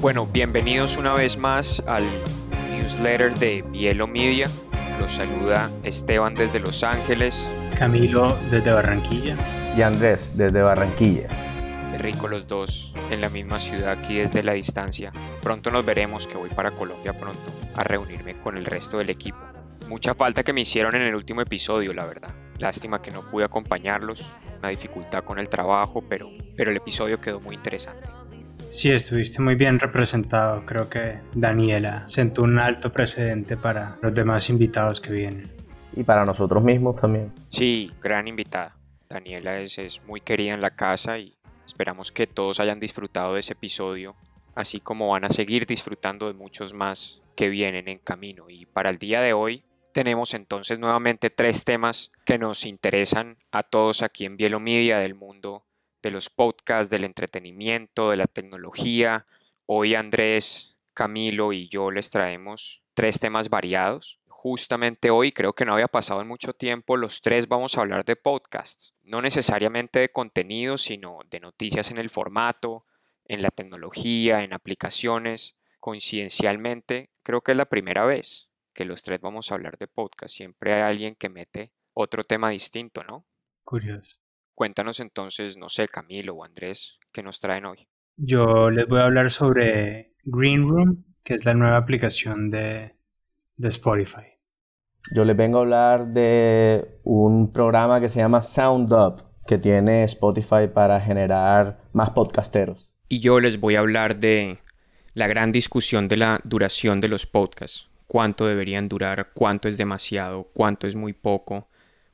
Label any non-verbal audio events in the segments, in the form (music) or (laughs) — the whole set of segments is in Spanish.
Bueno, bienvenidos una vez más al newsletter de Bielo Media. Los saluda Esteban desde Los Ángeles. Camilo desde Barranquilla. Y Andrés desde Barranquilla. Qué rico los dos en la misma ciudad aquí desde la distancia. Pronto nos veremos que voy para Colombia pronto a reunirme con el resto del equipo. Mucha falta que me hicieron en el último episodio, la verdad. Lástima que no pude acompañarlos, una dificultad con el trabajo, pero, pero el episodio quedó muy interesante. Sí, estuviste muy bien representado. Creo que Daniela sentó un alto precedente para los demás invitados que vienen. Y para nosotros mismos también. Sí, gran invitada. Daniela es, es muy querida en la casa y esperamos que todos hayan disfrutado de ese episodio, así como van a seguir disfrutando de muchos más que vienen en camino. Y para el día de hoy tenemos entonces nuevamente tres temas que nos interesan a todos aquí en Bielo Media del mundo de los podcasts, del entretenimiento, de la tecnología. Hoy Andrés, Camilo y yo les traemos tres temas variados. Justamente hoy creo que no había pasado en mucho tiempo, los tres vamos a hablar de podcasts, no necesariamente de contenido, sino de noticias en el formato, en la tecnología, en aplicaciones. Coincidencialmente, creo que es la primera vez que los tres vamos a hablar de podcast. Siempre hay alguien que mete otro tema distinto, ¿no? Curioso. Cuéntanos entonces, no sé, Camilo o Andrés, ¿qué nos traen hoy? Yo les voy a hablar sobre Green Room, que es la nueva aplicación de, de Spotify. Yo les vengo a hablar de un programa que se llama SoundUp, que tiene Spotify para generar más podcasteros. Y yo les voy a hablar de la gran discusión de la duración de los podcasts. Cuánto deberían durar, cuánto es demasiado, cuánto es muy poco.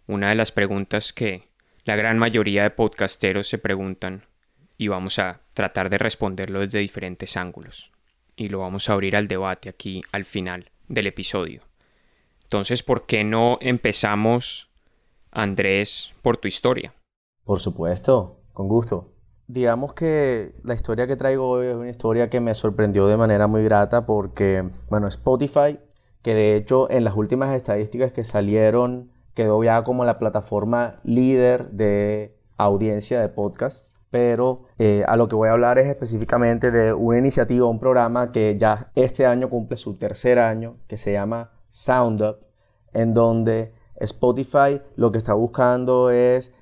Una de las preguntas que la gran mayoría de podcasteros se preguntan y vamos a tratar de responderlo desde diferentes ángulos. Y lo vamos a abrir al debate aquí al final del episodio. Entonces, ¿por qué no empezamos, Andrés, por tu historia? Por supuesto, con gusto. Digamos que la historia que traigo hoy es una historia que me sorprendió de manera muy grata porque, bueno, Spotify, que de hecho en las últimas estadísticas que salieron quedó ya como la plataforma líder de audiencia de podcasts. Pero eh, a lo que voy a hablar es específicamente de una iniciativa, un programa que ya este año cumple su tercer año, que se llama SoundUp, en donde Spotify lo que está buscando es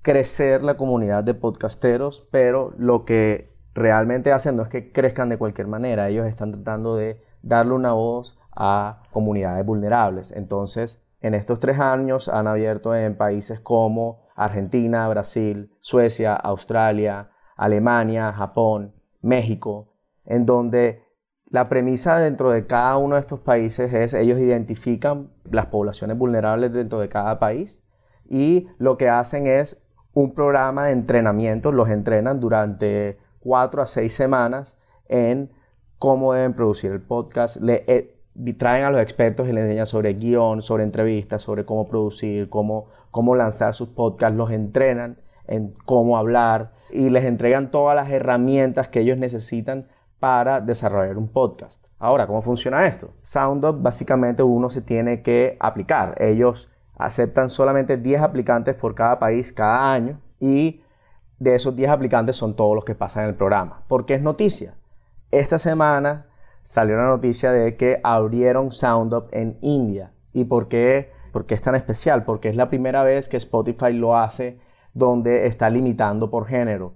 crecer la comunidad de podcasteros, pero lo que realmente hacen no es que crezcan de cualquier manera, ellos están tratando de darle una voz a comunidades vulnerables. Entonces, en estos tres años han abierto en países como Argentina, Brasil, Suecia, Australia, Alemania, Japón, México, en donde la premisa dentro de cada uno de estos países es ellos identifican las poblaciones vulnerables dentro de cada país y lo que hacen es un programa de entrenamiento, los entrenan durante cuatro a seis semanas en cómo deben producir el podcast, eh, traen a los expertos y les enseñan sobre guion, sobre entrevistas, sobre cómo producir, cómo, cómo lanzar sus podcasts, los entrenan en cómo hablar y les entregan todas las herramientas que ellos necesitan para desarrollar un podcast. Ahora, ¿cómo funciona esto? SoundUp básicamente uno se tiene que aplicar. Ellos aceptan solamente 10 aplicantes por cada país cada año y de esos 10 aplicantes son todos los que pasan el programa. ¿Por qué es noticia? Esta semana salió la noticia de que abrieron SoundUp en India. ¿Y por qué? Porque es tan especial? Porque es la primera vez que Spotify lo hace donde está limitando por género.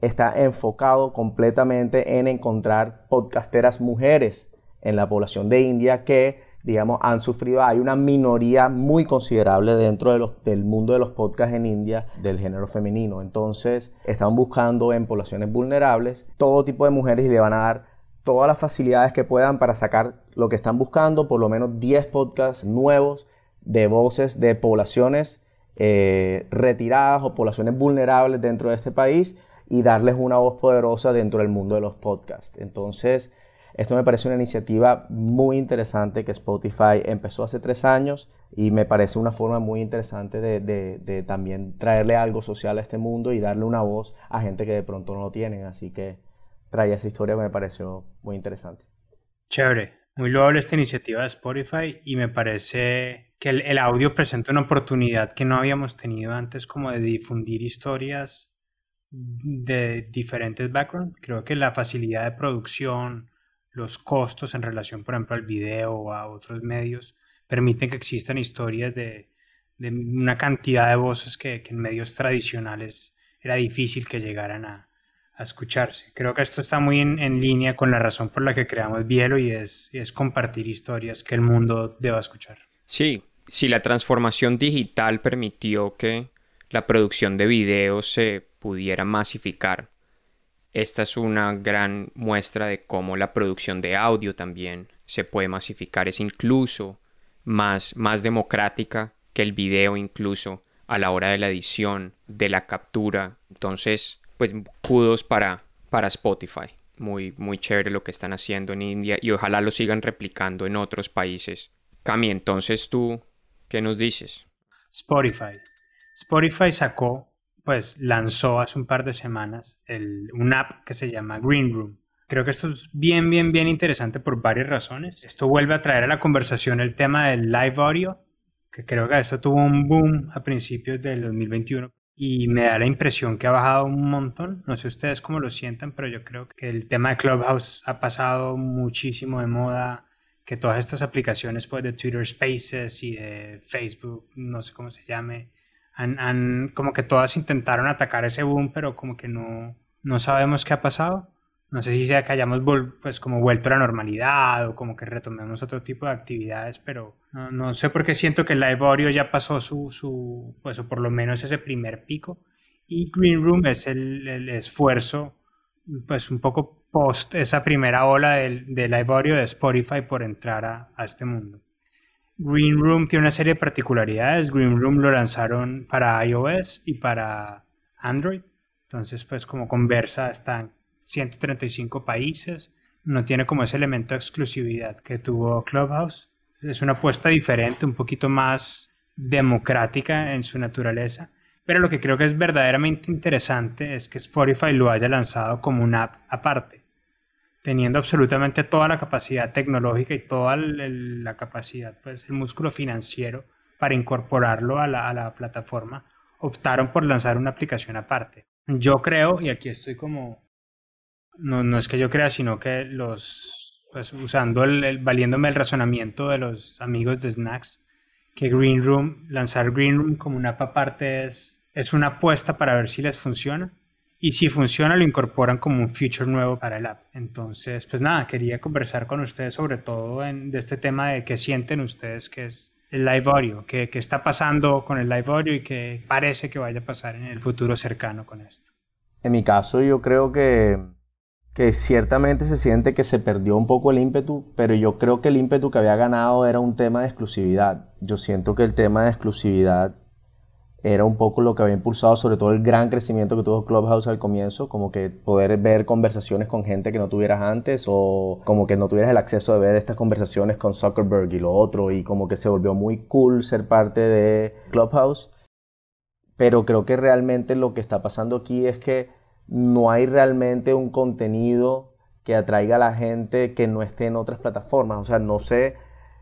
Está enfocado completamente en encontrar podcasteras mujeres en la población de India que, digamos, han sufrido, hay una minoría muy considerable dentro de del mundo de los podcasts en India del género femenino. Entonces, están buscando en poblaciones vulnerables todo tipo de mujeres y le van a dar todas las facilidades que puedan para sacar lo que están buscando, por lo menos 10 podcasts nuevos de voces de poblaciones eh, retiradas o poblaciones vulnerables dentro de este país y darles una voz poderosa dentro del mundo de los podcasts. Entonces, esto me parece una iniciativa muy interesante que Spotify empezó hace tres años y me parece una forma muy interesante de, de también traerle algo social a este mundo y darle una voz a gente que de pronto no lo tienen. Así que traía esa historia que me pareció muy interesante. Chévere, muy loable esta iniciativa de Spotify y me parece que el, audio presenta una oportunidad que no habíamos tenido antes como de difundir historias de diferentes backgrounds. Creo que la facilidad de producción, los costos en relación, por ejemplo, al video o a otros medios, permiten que existan historias de, una cantidad de voces que, en medios tradicionales era difícil que llegaran a, escucharse. Creo que esto está muy en, línea con la razón por la que creamos Bielo y es, es compartir historias que el mundo deba escuchar. Sí, si la transformación digital permitió que la producción de videos se pudiera masificar, esta es una gran muestra de cómo la producción de audio también se puede masificar. Es incluso más, más democrática que el video incluso a la hora de la edición, de la captura. Entonces, pues kudos para, para Spotify. Muy, muy chévere lo que están haciendo en India y ojalá lo sigan replicando en otros países. Cami, entonces tú, ¿qué nos dices? Spotify. Spotify sacó pues lanzó hace un par de semanas un app que se llama Green Room. Creo que esto es bien, bien, bien interesante por varias razones. Esto vuelve a traer a la conversación el tema del live audio, que creo que esto tuvo un boom a principios del 2021 y me da la impresión que ha bajado un montón. No sé ustedes cómo lo sientan, pero yo creo que el tema de Clubhouse ha pasado muchísimo de moda, que todas estas aplicaciones pues, de Twitter Spaces y de Facebook, no sé cómo se llame, han, como que todas intentaron atacar ese boom, pero como que no, no sabemos qué ha pasado. No sé si sea que hayamos pues como vuelto a la normalidad o como que retomemos otro tipo de actividades, pero no, sé por qué siento que Live Audio ya pasó su, su, pues o por lo menos ese primer pico. Y Green Room es el, el esfuerzo, pues un poco post esa primera ola de, de Live Audio de Spotify por entrar a, a este mundo. Green Room tiene una serie de particularidades. Green Room lo lanzaron para iOS y para Android. Entonces, pues como conversa, está en 135 países. No tiene como ese elemento de exclusividad que tuvo Clubhouse. Es una apuesta diferente, un poquito más democrática en su naturaleza. Pero lo que creo que es verdaderamente interesante es que Spotify lo haya lanzado como una app aparte teniendo absolutamente toda la capacidad tecnológica y toda la capacidad, pues el músculo financiero para incorporarlo a la, plataforma, optaron por lanzar una aplicación aparte. Yo creo, y aquí estoy como, no, no es que yo crea, sino que los, pues usando el, valiéndome el razonamiento de los amigos de Snacks, que Green Room, lanzar Green Room como una app aparte es, es una apuesta para ver si les funciona y si funciona lo incorporan como un feature nuevo para el app. Entonces, pues nada, quería conversar con ustedes sobre todo en, de este tema de qué sienten ustedes que es el live audio, qué, qué está pasando con el live audio y qué parece que vaya a pasar en el futuro cercano con esto. En mi caso yo creo que, que ciertamente se siente que se perdió un poco el ímpetu, pero yo creo que el ímpetu que había ganado era un tema de exclusividad. Yo siento que el tema de exclusividad era un poco lo que había impulsado sobre todo el gran crecimiento que tuvo Clubhouse al comienzo, como que poder ver conversaciones con gente que no tuvieras antes o como que no tuvieras el acceso de ver estas conversaciones con Zuckerberg y lo otro y como que se volvió muy cool ser parte de Clubhouse. Pero creo que realmente lo que está pasando aquí es que no hay realmente un contenido que atraiga a la gente que no esté en otras plataformas. O sea, no sé,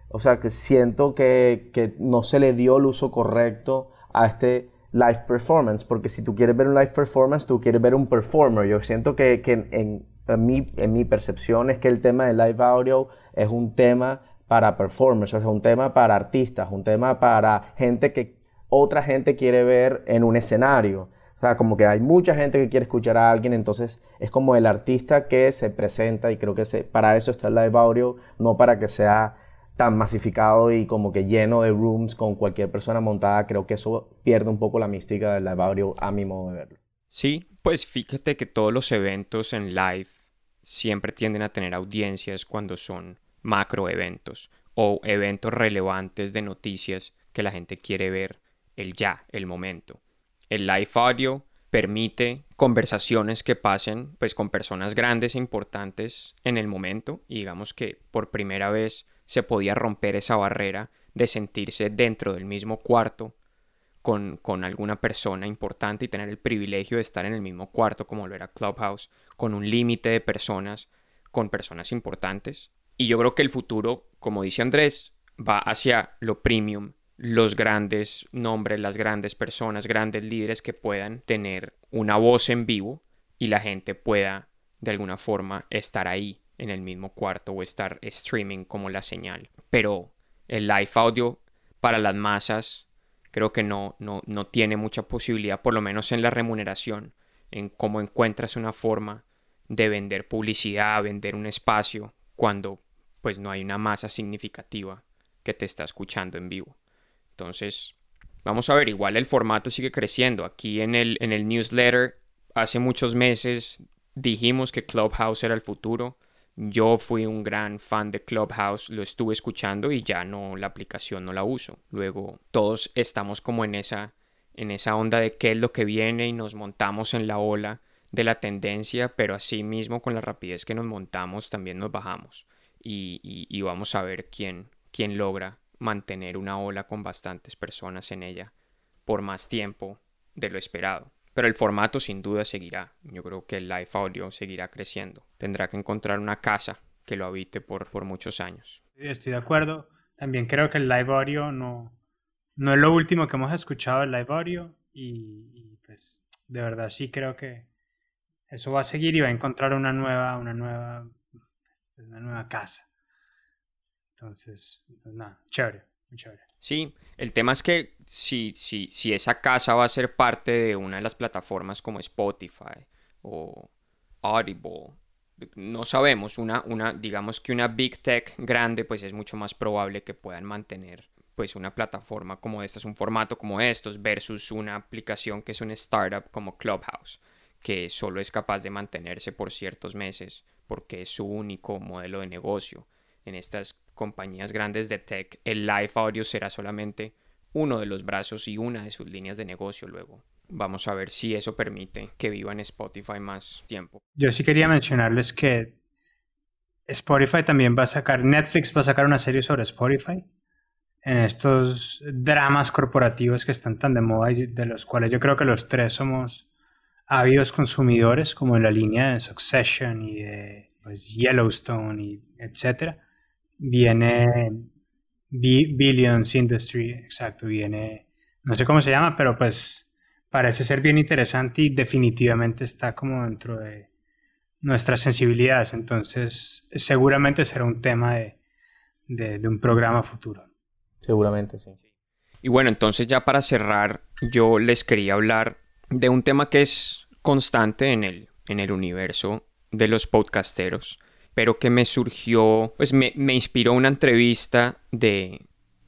o sea, que siento que, que no se le dio el uso correcto a este live performance, porque si tú quieres ver un live performance, tú quieres ver un performer. Yo siento que, que en, mi, en mi percepción es que el tema de live audio es un tema para performers, es un tema para artistas, un tema para gente que otra gente quiere ver en un escenario. O sea, como que hay mucha gente que quiere escuchar a alguien, entonces es como el artista que se presenta y creo que para eso está el live audio, no para que sea tan masificado y como que lleno de rooms con cualquier persona montada, creo que eso pierde un poco la mística del live audio a mi modo de verlo. Sí, pues fíjate que todos los eventos en live siempre tienden a tener audiencias cuando son macro eventos o eventos relevantes de noticias que la gente quiere ver el ya, el momento. El live audio permite conversaciones que pasen pues con personas grandes e importantes en el momento y digamos que por primera vez se podía romper esa barrera de sentirse dentro del mismo cuarto con, con, alguna persona importante y tener el privilegio de estar en el mismo cuarto como lo era Clubhouse, con un límite de personas, con personas importantes. Y yo creo que el futuro, como dice Andrés, va hacia lo premium los grandes nombres, las grandes personas, grandes líderes que puedan tener una voz en vivo y la gente pueda de alguna forma estar ahí en el mismo cuarto o estar streaming como la señal. Pero el live audio para las masas creo que no, no, no tiene mucha posibilidad, por lo menos en la remuneración, en cómo encuentras una forma de vender publicidad, vender un espacio, cuando pues no hay una masa significativa que te está escuchando en vivo. Entonces, vamos a ver, igual el formato sigue creciendo. Aquí en el, en el newsletter, hace muchos meses dijimos que Clubhouse era el futuro. Yo fui un gran fan de Clubhouse, lo estuve escuchando y ya no, la aplicación no la uso. Luego, todos estamos como en esa, en esa onda de qué es lo que viene y nos montamos en la ola de la tendencia, pero así mismo con la rapidez que nos montamos también nos bajamos. Y, y vamos a ver quién, quién logra mantener una ola con bastantes personas en ella por más tiempo de lo esperado. Pero el formato sin duda seguirá. Yo creo que el live audio seguirá creciendo. Tendrá que encontrar una casa que lo habite por, por muchos años. Estoy de acuerdo. También creo que el live audio no, no es lo último que hemos escuchado del live audio. Y, pues de verdad sí creo que eso va a seguir y va a encontrar una nueva, una nueva, una nueva casa. Entonces, nada, chévere, muy chévere. Sí, el tema es que si, si, si esa casa va a ser parte de una de las plataformas como Spotify o Audible, no sabemos, una, una, digamos que una big tech grande, pues es mucho más probable que puedan mantener pues una plataforma como esta, es un formato como estos, versus una aplicación que es una startup como Clubhouse, que solo es capaz de mantenerse por ciertos meses porque es su único modelo de negocio en estas compañías grandes de tech, el live audio será solamente uno de los brazos y una de sus líneas de negocio luego. Vamos a ver si eso permite que viva en Spotify más tiempo. Yo sí quería mencionarles que Spotify también va a sacar, Netflix va a sacar una serie sobre Spotify en estos dramas corporativos que están tan de moda y de los cuales yo creo que los tres somos ávidos consumidores, como en la línea de Succession y de pues, Yellowstone y etcétera viene Billions Industry, exacto, viene, no sé cómo se llama, pero pues parece ser bien interesante y definitivamente está como dentro de nuestras sensibilidades, entonces seguramente será un tema de, de, un programa futuro. Seguramente, sí. Y bueno, entonces ya para cerrar, yo les quería hablar de un tema que es constante en el, en el universo de los podcasteros pero que me surgió, pues me, inspiró una entrevista de,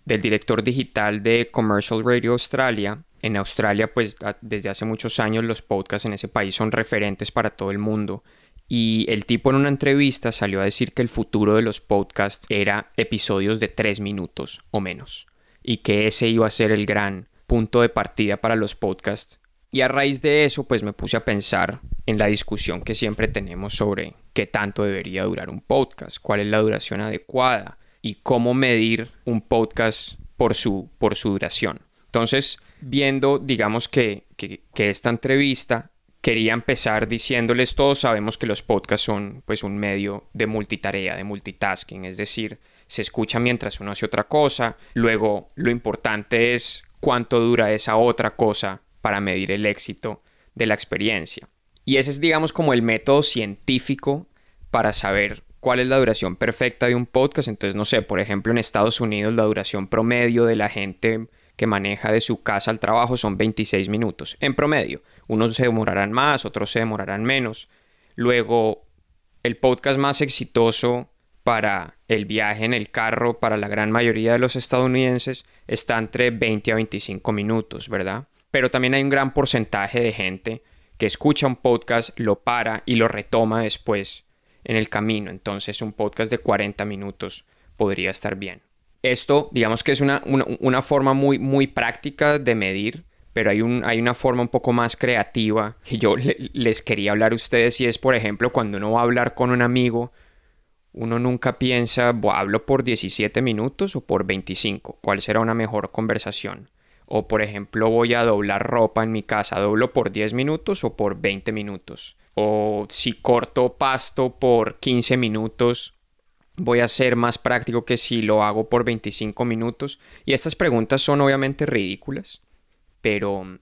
del director digital de Commercial Radio Australia. En Australia, pues desde hace muchos años los podcasts en ese país son referentes para todo el mundo. Y el tipo en una entrevista salió a decir que el futuro de los podcasts era episodios de tres minutos o menos. Y que ese iba a ser el gran punto de partida para los podcasts. Y a raíz de eso, pues me puse a pensar en la discusión que siempre tenemos sobre qué tanto debería durar un podcast, cuál es la duración adecuada y cómo medir un podcast por su, por su duración. Entonces, viendo, digamos que, que, esta entrevista, quería empezar diciéndoles, todos sabemos que los podcasts son pues un medio de multitarea, de multitasking, es decir, se escucha mientras uno hace otra cosa, luego lo importante es cuánto dura esa otra cosa para medir el éxito de la experiencia. Y ese es, digamos, como el método científico para saber cuál es la duración perfecta de un podcast. Entonces, no sé, por ejemplo, en Estados Unidos la duración promedio de la gente que maneja de su casa al trabajo son 26 minutos, en promedio. Unos se demorarán más, otros se demorarán menos. Luego, el podcast más exitoso para el viaje en el carro para la gran mayoría de los estadounidenses está entre 20 a 25 minutos, ¿verdad? Pero también hay un gran porcentaje de gente que escucha un podcast, lo para y lo retoma después en el camino. Entonces un podcast de 40 minutos podría estar bien. Esto, digamos que es una, forma muy, muy práctica de medir, pero hay, un, hay una forma un poco más creativa que yo les quería hablar a ustedes y es, por ejemplo, cuando uno va a hablar con un amigo, uno nunca piensa, ¿hablo por 17 minutos o por 25? ¿Cuál será una mejor conversación? O por ejemplo voy a doblar ropa en mi casa, doblo por 10 minutos o por 20 minutos. O si corto pasto por 15 minutos, voy a ser más práctico que si lo hago por 25 minutos. Y estas preguntas son obviamente ridículas, pero,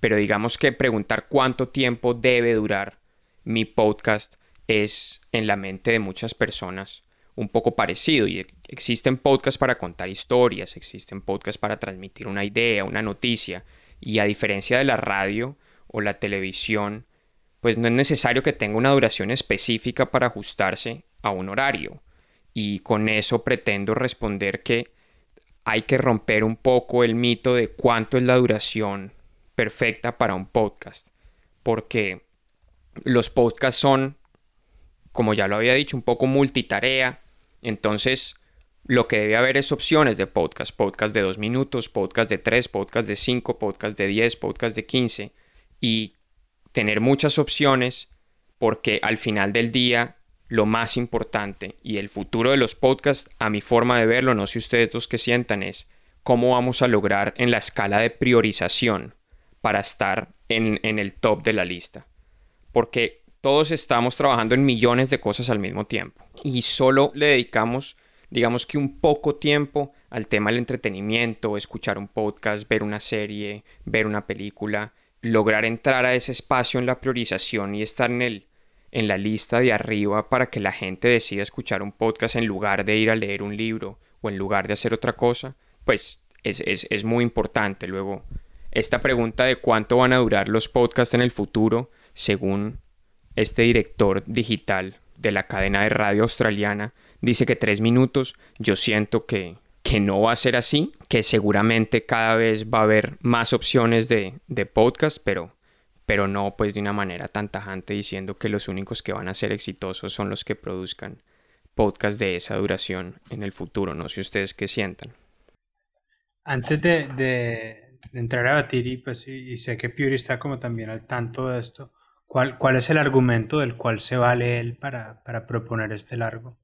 pero digamos que preguntar cuánto tiempo debe durar mi podcast es en la mente de muchas personas un poco parecido. Y existen podcasts para contar historias, existen podcasts para transmitir una idea, una noticia. Y a diferencia de la radio o la televisión, pues no es necesario que tenga una duración específica para ajustarse a un horario y con eso pretendo responder que hay que romper un poco el mito de cuánto es la duración perfecta para un podcast, porque los podcasts son, como ya lo había dicho, un poco multitarea, entonces lo que debe haber es opciones de podcast, podcast de dos minutos, podcast de tres, podcast de cinco, podcast de diez, podcast de quince, y tener muchas opciones porque al final del día lo más importante y el futuro de los podcasts, a mi forma de verlo, no sé ustedes los que sientan, es cómo vamos a lograr en la escala de priorización para estar en, en el top de la lista. Porque todos estamos trabajando en millones de cosas al mismo tiempo y solo le dedicamos, digamos que un poco tiempo al tema del entretenimiento, escuchar un podcast, ver una serie, ver una película, lograr entrar a ese espacio en la priorización y estar en el en la lista de arriba para que la gente decida escuchar un podcast en lugar de ir a leer un libro o en lugar de hacer otra cosa, pues es, es, muy importante. Luego, esta pregunta de cuánto van a durar los podcasts en el futuro, según este director digital de la cadena de radio australiana, dice que tres minutos, yo siento que, que no va a ser así, que seguramente cada vez va a haber más opciones de, de podcast, pero pero no pues de una manera tan tajante diciendo que los únicos que van a ser exitosos son los que produzcan podcast de esa duración en el futuro. No sé ustedes qué sientan. Antes de, entrar a batir y, pues, y, sé que Puri está como también al tanto de esto, ¿cuál, cuál es el argumento del cual se vale él para, para proponer este largo?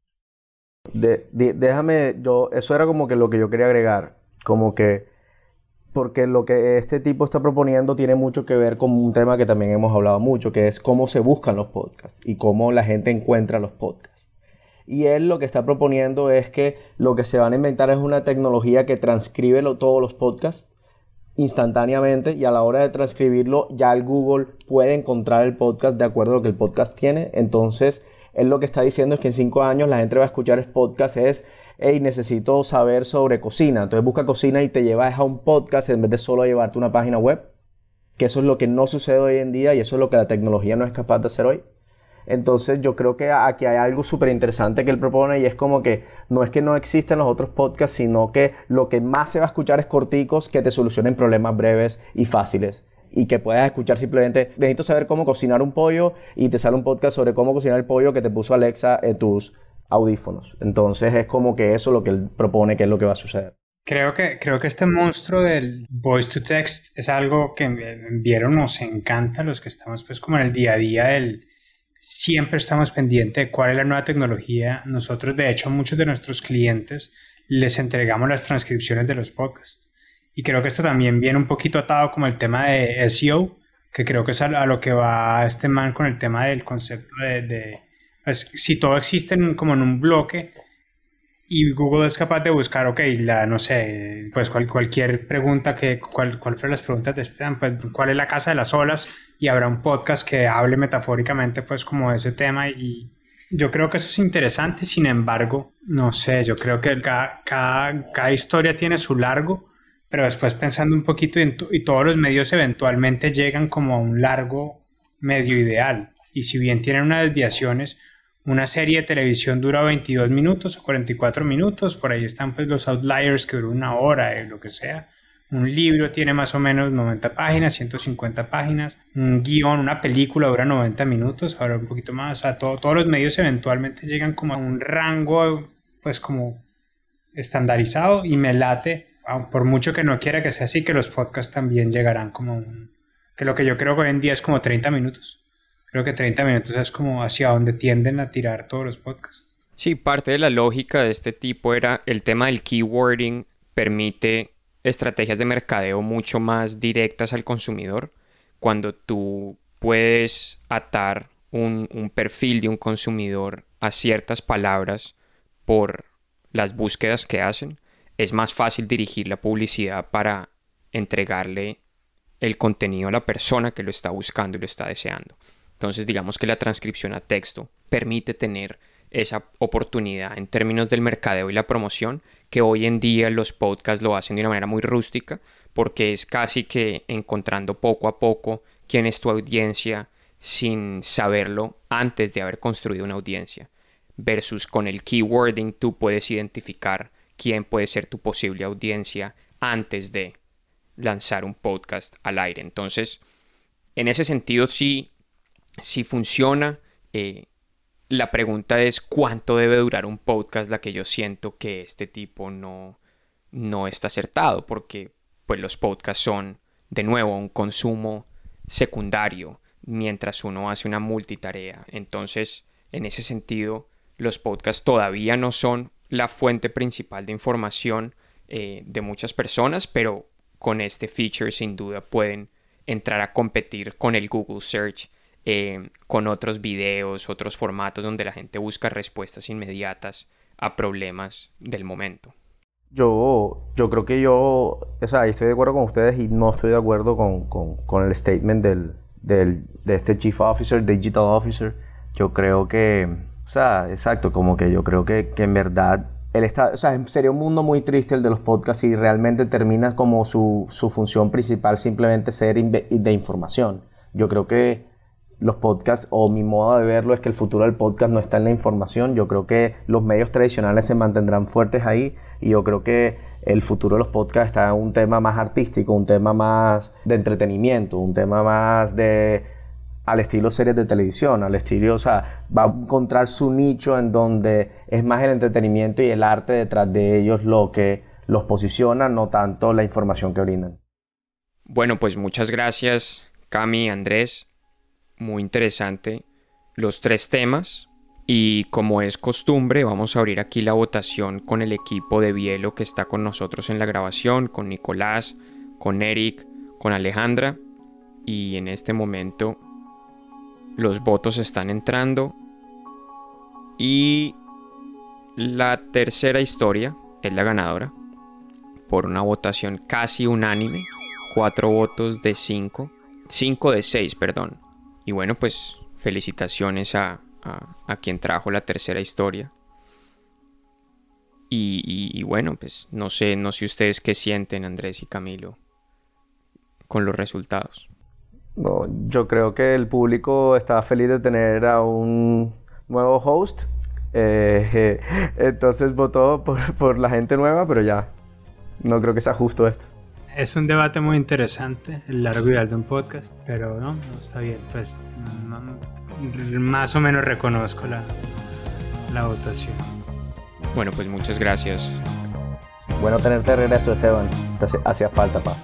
déjame, yo, eso era como que lo que yo quería agregar, como que porque lo que este tipo está proponiendo tiene mucho que ver con un tema que también hemos hablado mucho, que es cómo se buscan los podcasts y cómo la gente encuentra los podcasts. Y él lo que está proponiendo es que lo que se van a inventar es una tecnología que transcribe todos los podcasts instantáneamente y a la hora de transcribirlo ya el Google puede encontrar el podcast de acuerdo a lo que el podcast tiene. Entonces, él lo que está diciendo es que en cinco años la gente va a escuchar el podcast es hey, necesito saber sobre cocina. Entonces busca cocina y te llevas a un podcast en vez de solo llevarte una página web. Que eso es lo que no sucede hoy en día y eso es lo que la tecnología no es capaz de hacer hoy. Entonces yo creo que aquí hay algo súper interesante que él propone y es como que no es que no existen los otros podcasts, sino que lo que más se va a escuchar es corticos que te solucionen problemas breves y fáciles y que puedas escuchar simplemente, necesito saber cómo cocinar un pollo y te sale un podcast sobre cómo cocinar el pollo que te puso Alexa en tus audífonos. Entonces es como que eso es lo que él propone que es lo que va a suceder. Creo que, creo que este monstruo del voice to text es algo que vieron, nos encanta los que estamos pues como en el día a día del siempre estamos pendientes de cuál es la nueva tecnología. Nosotros de hecho muchos de nuestros clientes les entregamos las transcripciones de los podcasts. Y creo que esto también viene un poquito atado como el tema de SEO, que creo que es a, lo que va este man con el tema del concepto de pues, si todo existe como en un bloque y Google es capaz de buscar, ok, la, no sé, pues cualquier pregunta que, cuál cuál fueron las preguntas de este, pues cuál es la casa de las olas y habrá un podcast que hable metafóricamente pues como de ese tema y yo creo que eso es interesante, sin embargo, no sé, yo creo que cada, cada, historia tiene su largo, pero después pensando un poquito y todos los medios eventualmente llegan como a un largo medio ideal. Y si bien tienen unas desviaciones, una serie de televisión dura 22 minutos o 44 minutos, por ahí están pues los outliers que duran una hora, eh, lo que sea. Un libro tiene más o menos 90 páginas, 150 páginas. Un guion, una película dura 90 minutos, ahora un poquito más. O sea, todos los medios eventualmente llegan como a un rango, pues como estandarizado y me late, por mucho que no quiera que sea así, que los podcasts también llegarán como un... Que lo que yo creo que hoy en día es como 30 minutos. Creo que 30 minutos es como hacia donde tienden a tirar todos los podcasts. Sí, parte de la lógica de este tipo era el tema del keywording permite estrategias de mercadeo mucho más directas al consumidor. Cuando tú puedes atar un, un perfil de un consumidor a ciertas palabras, por las búsquedas que hacen, es más fácil dirigir la publicidad para entregarle el contenido a la persona que lo está buscando y lo está deseando. Entonces digamos que la transcripción a texto permite tener esa oportunidad en términos del mercadeo y la promoción que hoy en día los podcasts lo hacen de una manera muy rústica porque es casi que encontrando poco a poco quién es tu audiencia sin saberlo antes de haber construido una audiencia versus con el keywording tú puedes identificar quién puede ser tu posible audiencia antes de lanzar un podcast al aire. Entonces, en ese sentido sí, sí funciona. Eh, la pregunta es cuánto debe durar un podcast, la que yo siento que este tipo no, no está acertado, porque pues los podcasts son de nuevo un consumo secundario mientras uno hace una multitarea. Entonces, en ese sentido, los podcasts todavía no son la fuente principal de información eh, de muchas personas, pero con este feature sin duda pueden entrar a competir con el Google Search, eh, con otros videos, otros formatos donde la gente busca respuestas inmediatas a problemas del momento. Yo, yo creo que yo, o sea, estoy de acuerdo con ustedes y no estoy de acuerdo con, con, con el statement del, del, de este Chief Officer, Digital Officer. Yo creo que, o sea, exacto, como que yo creo que, que en verdad el está, o sea, sería un mundo muy triste el de los podcasts si realmente termina como su, su función principal simplemente ser de información. Yo creo que los podcasts, o mi modo de verlo es que el futuro del podcast no está en la información. Yo creo que los medios tradicionales se mantendrán fuertes ahí y yo creo que el futuro de los podcasts está en un tema más artístico, un tema más de entretenimiento, un tema más de al estilo series de televisión, al estilo, o sea, va a encontrar su nicho en donde es más el entretenimiento y el arte detrás de ellos lo que los posiciona, no tanto la información que brindan. Bueno, pues muchas gracias, Cami, Andrés. Muy interesante los tres temas. Y como es costumbre, vamos a abrir aquí la votación con el equipo de Bielo que está con nosotros en la grabación, con Nicolás, con Eric, con Alejandra. Y en este momento los votos están entrando. Y la tercera historia es la ganadora. Por una votación casi unánime. Cuatro votos de cinco. Cinco de seis, perdón. Y bueno, pues felicitaciones a, a, quien trajo la tercera historia. Y, bueno, pues no sé, no sé ustedes qué sienten, Andrés y Camilo, con los resultados. No, yo creo que el público está feliz de tener a un nuevo host. Eh, (laughs) entonces votó por, la gente nueva, pero ya no creo que sea justo esto. Es un debate muy interesante, el largo y de un podcast, pero no, está bien. Pues más o menos reconozco la, la votación. Bueno, pues muchas gracias. Bueno tenerte de regreso, Esteban. hacía falta, pa.